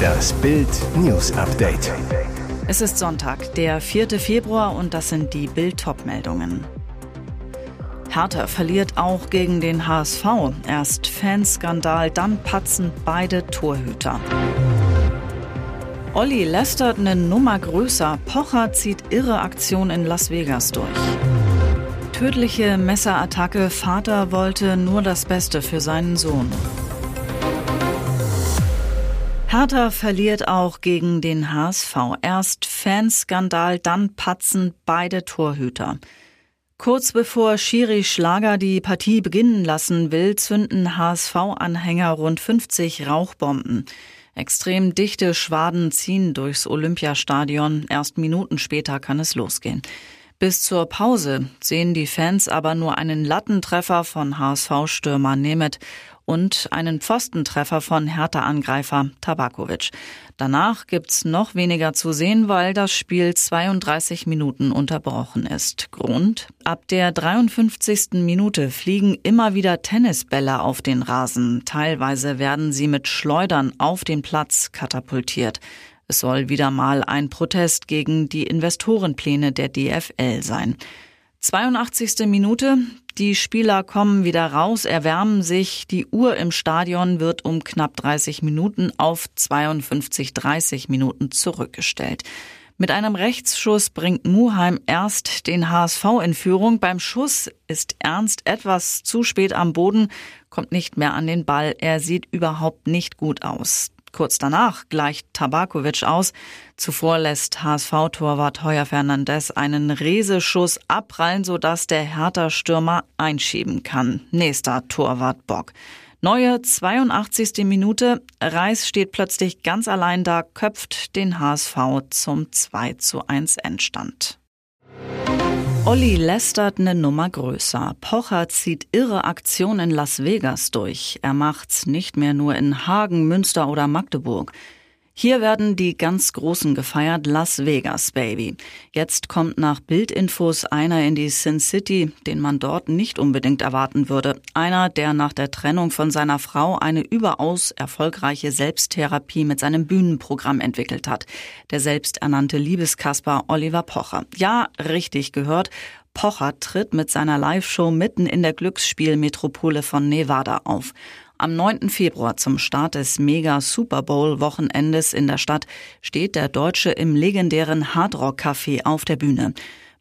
Das Bild News Update. Es ist Sonntag, der 4. Februar und das sind die Bild meldungen Hertha verliert auch gegen den HSV. Erst Fanskandal, dann patzen beide Torhüter. Olli lästert eine Nummer größer. Pocher zieht irre Aktion in Las Vegas durch. Tödliche Messerattacke. Vater wollte nur das Beste für seinen Sohn. Hertha verliert auch gegen den HSV. Erst Fanskandal, dann patzen beide Torhüter. Kurz bevor Schiri Schlager die Partie beginnen lassen will, zünden HSV-Anhänger rund 50 Rauchbomben. Extrem dichte Schwaden ziehen durchs Olympiastadion. Erst Minuten später kann es losgehen. Bis zur Pause sehen die Fans aber nur einen Lattentreffer von HSV-Stürmer Nemeth und einen Pfostentreffer von Hertha-Angreifer Tabakovic. Danach gibt's noch weniger zu sehen, weil das Spiel 32 Minuten unterbrochen ist. Grund? Ab der 53. Minute fliegen immer wieder Tennisbälle auf den Rasen. Teilweise werden sie mit Schleudern auf den Platz katapultiert. Es soll wieder mal ein Protest gegen die Investorenpläne der DFL sein. 82. Minute. Die Spieler kommen wieder raus, erwärmen sich. Die Uhr im Stadion wird um knapp 30 Minuten auf 52, 30 Minuten zurückgestellt. Mit einem Rechtsschuss bringt Muheim erst den HSV in Führung. Beim Schuss ist Ernst etwas zu spät am Boden, kommt nicht mehr an den Ball. Er sieht überhaupt nicht gut aus. Kurz danach gleicht Tabakovic aus. Zuvor lässt HSV-Torwart Heuer Fernandes einen Reseschuss abprallen, sodass der Hertha-Stürmer einschieben kann. Nächster Torwart Bock. Neue 82. Minute. Reis steht plötzlich ganz allein da, köpft den HSV zum 2 zu 1 Endstand. Olli lästert eine Nummer größer. Pocher zieht irre Aktionen in Las Vegas durch. Er macht's nicht mehr nur in Hagen, Münster oder Magdeburg. Hier werden die ganz Großen gefeiert, Las Vegas Baby. Jetzt kommt nach Bildinfos einer in die Sin City, den man dort nicht unbedingt erwarten würde. Einer, der nach der Trennung von seiner Frau eine überaus erfolgreiche Selbsttherapie mit seinem Bühnenprogramm entwickelt hat. Der selbsternannte Liebeskasper Oliver Pocher. Ja, richtig gehört. Pocher tritt mit seiner Live-Show mitten in der Glücksspielmetropole von Nevada auf. Am 9. Februar zum Start des Mega Super Bowl Wochenendes in der Stadt steht der Deutsche im legendären Hardrock Café auf der Bühne.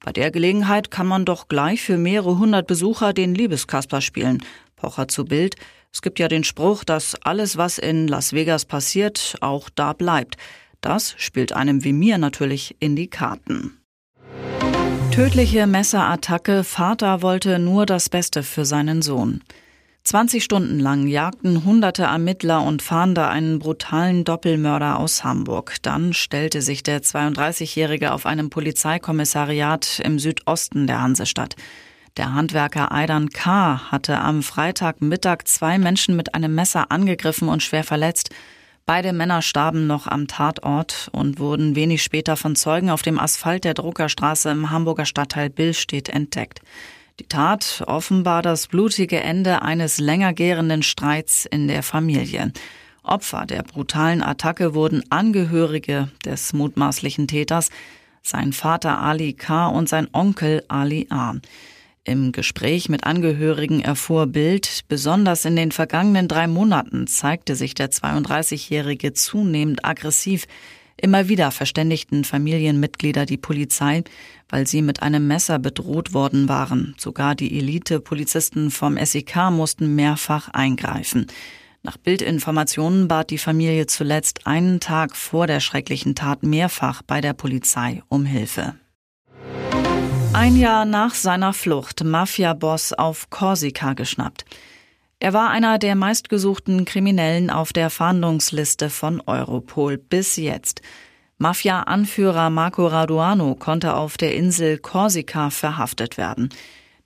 Bei der Gelegenheit kann man doch gleich für mehrere hundert Besucher den Liebeskasper spielen. Pocher zu Bild. Es gibt ja den Spruch, dass alles, was in Las Vegas passiert, auch da bleibt. Das spielt einem wie mir natürlich in die Karten. Tödliche Messerattacke. Vater wollte nur das Beste für seinen Sohn. 20 Stunden lang jagten hunderte Ermittler und Fahnder einen brutalen Doppelmörder aus Hamburg. Dann stellte sich der 32-Jährige auf einem Polizeikommissariat im Südosten der Hansestadt. Der Handwerker Aidan K. hatte am Freitagmittag zwei Menschen mit einem Messer angegriffen und schwer verletzt. Beide Männer starben noch am Tatort und wurden wenig später von Zeugen auf dem Asphalt der Druckerstraße im Hamburger Stadtteil Billstedt entdeckt. Die Tat offenbar das blutige Ende eines länger gärenden Streits in der Familie. Opfer der brutalen Attacke wurden Angehörige des mutmaßlichen Täters, sein Vater Ali K. und sein Onkel Ali A. Im Gespräch mit Angehörigen erfuhr Bild, besonders in den vergangenen drei Monaten zeigte sich der 32-Jährige zunehmend aggressiv, Immer wieder verständigten Familienmitglieder die Polizei, weil sie mit einem Messer bedroht worden waren. Sogar die Elite-Polizisten vom SEK mussten mehrfach eingreifen. Nach Bildinformationen bat die Familie zuletzt einen Tag vor der schrecklichen Tat mehrfach bei der Polizei um Hilfe. Ein Jahr nach seiner Flucht, Mafia-Boss auf Korsika geschnappt. Er war einer der meistgesuchten Kriminellen auf der Fahndungsliste von Europol bis jetzt. Mafia-Anführer Marco Raduano konnte auf der Insel Korsika verhaftet werden.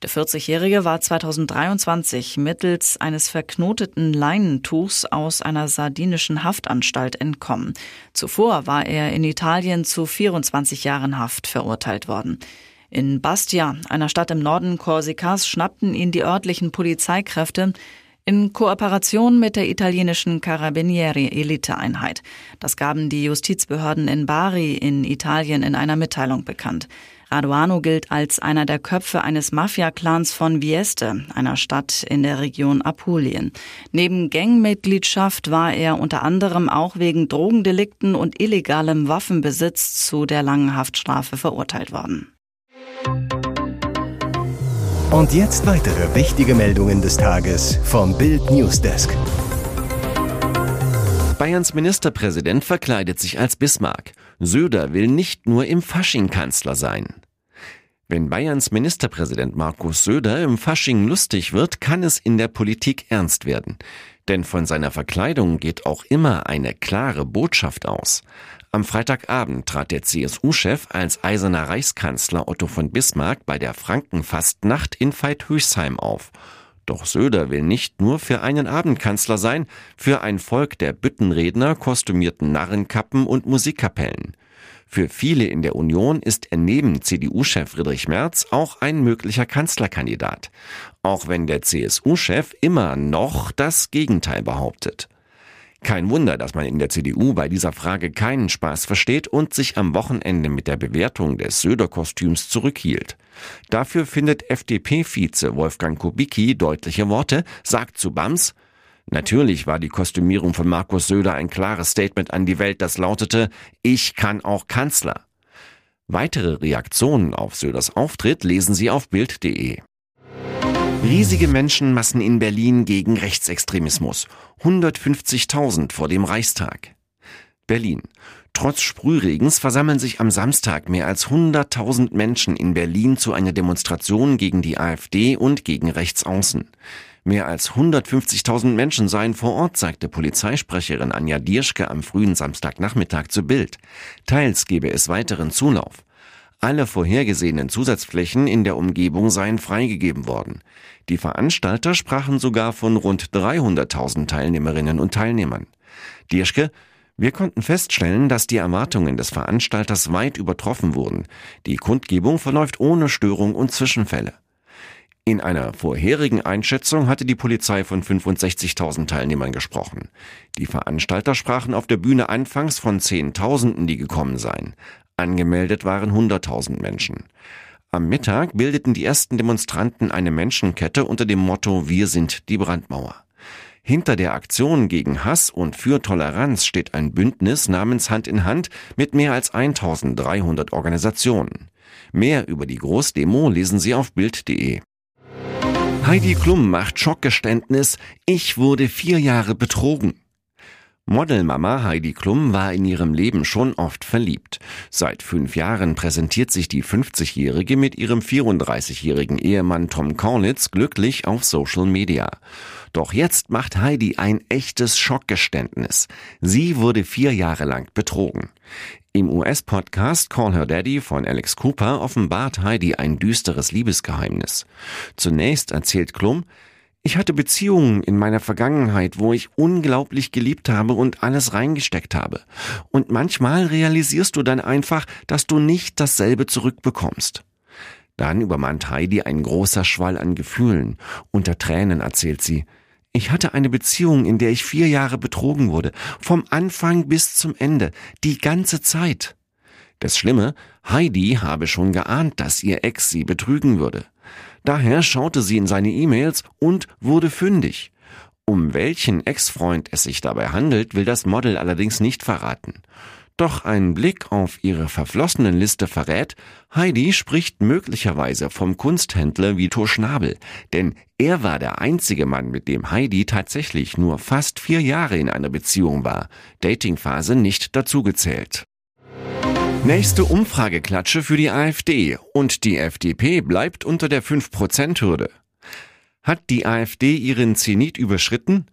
Der 40-Jährige war 2023 mittels eines verknoteten Leinentuchs aus einer sardinischen Haftanstalt entkommen. Zuvor war er in Italien zu 24 Jahren Haft verurteilt worden. In Bastia, einer Stadt im Norden Korsikas, schnappten ihn die örtlichen Polizeikräfte. In Kooperation mit der italienischen Carabinieri Eliteeinheit. Das gaben die Justizbehörden in Bari in Italien in einer Mitteilung bekannt. Raduano gilt als einer der Köpfe eines Mafia-Clans von Vieste, einer Stadt in der Region Apulien. Neben Gangmitgliedschaft war er unter anderem auch wegen Drogendelikten und illegalem Waffenbesitz zu der langen Haftstrafe verurteilt worden. Und jetzt weitere wichtige Meldungen des Tages vom Bild Newsdesk. Bayerns Ministerpräsident verkleidet sich als Bismarck. Söder will nicht nur im Fasching Kanzler sein. Wenn Bayerns Ministerpräsident Markus Söder im Fasching lustig wird, kann es in der Politik ernst werden. Denn von seiner Verkleidung geht auch immer eine klare Botschaft aus. Am Freitagabend trat der CSU-Chef als eiserner Reichskanzler Otto von Bismarck bei der Frankenfastnacht in Veithöchsheim auf. Doch Söder will nicht nur für einen Abend Kanzler sein, für ein Volk der Büttenredner, kostümierten Narrenkappen und Musikkapellen. Für viele in der Union ist er neben CDU-Chef Friedrich Merz auch ein möglicher Kanzlerkandidat. Auch wenn der CSU-Chef immer noch das Gegenteil behauptet. Kein Wunder, dass man in der CDU bei dieser Frage keinen Spaß versteht und sich am Wochenende mit der Bewertung des Söder-Kostüms zurückhielt. Dafür findet FDP-Vize Wolfgang Kubicki deutliche Worte, sagt zu Bams, Natürlich war die Kostümierung von Markus Söder ein klares Statement an die Welt, das lautete, ich kann auch Kanzler. Weitere Reaktionen auf Söders Auftritt lesen Sie auf Bild.de. Riesige Menschenmassen in Berlin gegen Rechtsextremismus. 150.000 vor dem Reichstag. Berlin. Trotz Sprühregens versammeln sich am Samstag mehr als 100.000 Menschen in Berlin zu einer Demonstration gegen die AfD und gegen Rechtsaußen. Mehr als 150.000 Menschen seien vor Ort, sagte Polizeisprecherin Anja Dierschke am frühen Samstagnachmittag zu Bild. Teils gebe es weiteren Zulauf. Alle vorhergesehenen Zusatzflächen in der Umgebung seien freigegeben worden. Die Veranstalter sprachen sogar von rund 300.000 Teilnehmerinnen und Teilnehmern. Dierschke, wir konnten feststellen, dass die Erwartungen des Veranstalters weit übertroffen wurden. Die Kundgebung verläuft ohne Störung und Zwischenfälle. In einer vorherigen Einschätzung hatte die Polizei von 65.000 Teilnehmern gesprochen. Die Veranstalter sprachen auf der Bühne anfangs von Zehntausenden, die gekommen seien. Angemeldet waren 100.000 Menschen. Am Mittag bildeten die ersten Demonstranten eine Menschenkette unter dem Motto Wir sind die Brandmauer. Hinter der Aktion gegen Hass und für Toleranz steht ein Bündnis namens Hand in Hand mit mehr als 1300 Organisationen. Mehr über die Großdemo lesen Sie auf Bild.de. Heidi Klum macht Schockgeständnis, ich wurde vier Jahre betrogen. Modelmama Heidi Klum war in ihrem Leben schon oft verliebt. Seit fünf Jahren präsentiert sich die 50-Jährige mit ihrem 34-jährigen Ehemann Tom Cornitz glücklich auf Social Media. Doch jetzt macht Heidi ein echtes Schockgeständnis. Sie wurde vier Jahre lang betrogen. Im US-Podcast Call Her Daddy von Alex Cooper offenbart Heidi ein düsteres Liebesgeheimnis. Zunächst erzählt Klum, ich hatte Beziehungen in meiner Vergangenheit, wo ich unglaublich geliebt habe und alles reingesteckt habe. Und manchmal realisierst du dann einfach, dass du nicht dasselbe zurückbekommst. Dann übermannt Heidi ein großer Schwall an Gefühlen. Unter Tränen erzählt sie, ich hatte eine Beziehung, in der ich vier Jahre betrogen wurde, vom Anfang bis zum Ende, die ganze Zeit. Das Schlimme, Heidi habe schon geahnt, dass ihr Ex sie betrügen würde. Daher schaute sie in seine E-Mails und wurde fündig. Um welchen Ex-Freund es sich dabei handelt, will das Model allerdings nicht verraten. Doch ein Blick auf ihre verflossenen Liste verrät, Heidi spricht möglicherweise vom Kunsthändler Vito Schnabel, denn er war der einzige Mann, mit dem Heidi tatsächlich nur fast vier Jahre in einer Beziehung war, Datingphase nicht dazugezählt. Nächste Umfrageklatsche für die AfD und die FDP bleibt unter der 5%-Hürde. Hat die AfD ihren Zenit überschritten?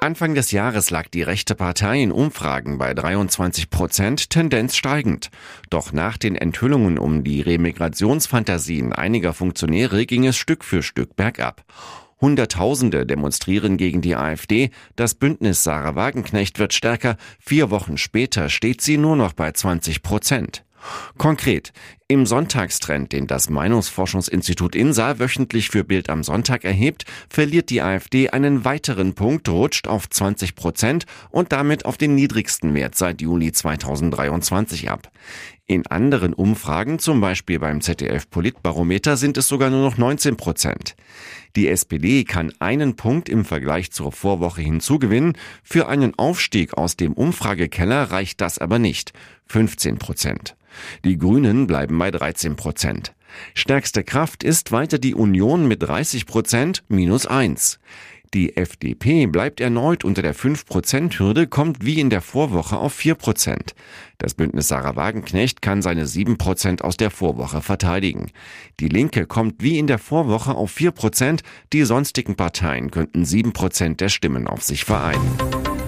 Anfang des Jahres lag die rechte Partei in Umfragen bei 23 Prozent, Tendenz steigend. Doch nach den Enthüllungen um die Remigrationsfantasien einiger Funktionäre ging es Stück für Stück bergab. Hunderttausende demonstrieren gegen die AfD. Das Bündnis Sarah Wagenknecht wird stärker. Vier Wochen später steht sie nur noch bei 20 Prozent. Konkret. Im Sonntagstrend, den das Meinungsforschungsinstitut INSA wöchentlich für Bild am Sonntag erhebt, verliert die AfD einen weiteren Punkt, rutscht auf 20 Prozent und damit auf den niedrigsten Wert seit Juli 2023 ab. In anderen Umfragen, zum Beispiel beim ZDF Politbarometer, sind es sogar nur noch 19 Prozent. Die SPD kann einen Punkt im Vergleich zur Vorwoche hinzugewinnen. Für einen Aufstieg aus dem Umfragekeller reicht das aber nicht. 15 Prozent. Die Grünen bleiben bei 13 Prozent. Stärkste Kraft ist weiter die Union mit 30 Prozent minus 1. Die FDP bleibt erneut unter der 5%-Hürde, kommt wie in der Vorwoche auf 4%. Das Bündnis Sarah Wagenknecht kann seine 7% aus der Vorwoche verteidigen. Die Linke kommt wie in der Vorwoche auf 4%, die sonstigen Parteien könnten 7% der Stimmen auf sich vereinen.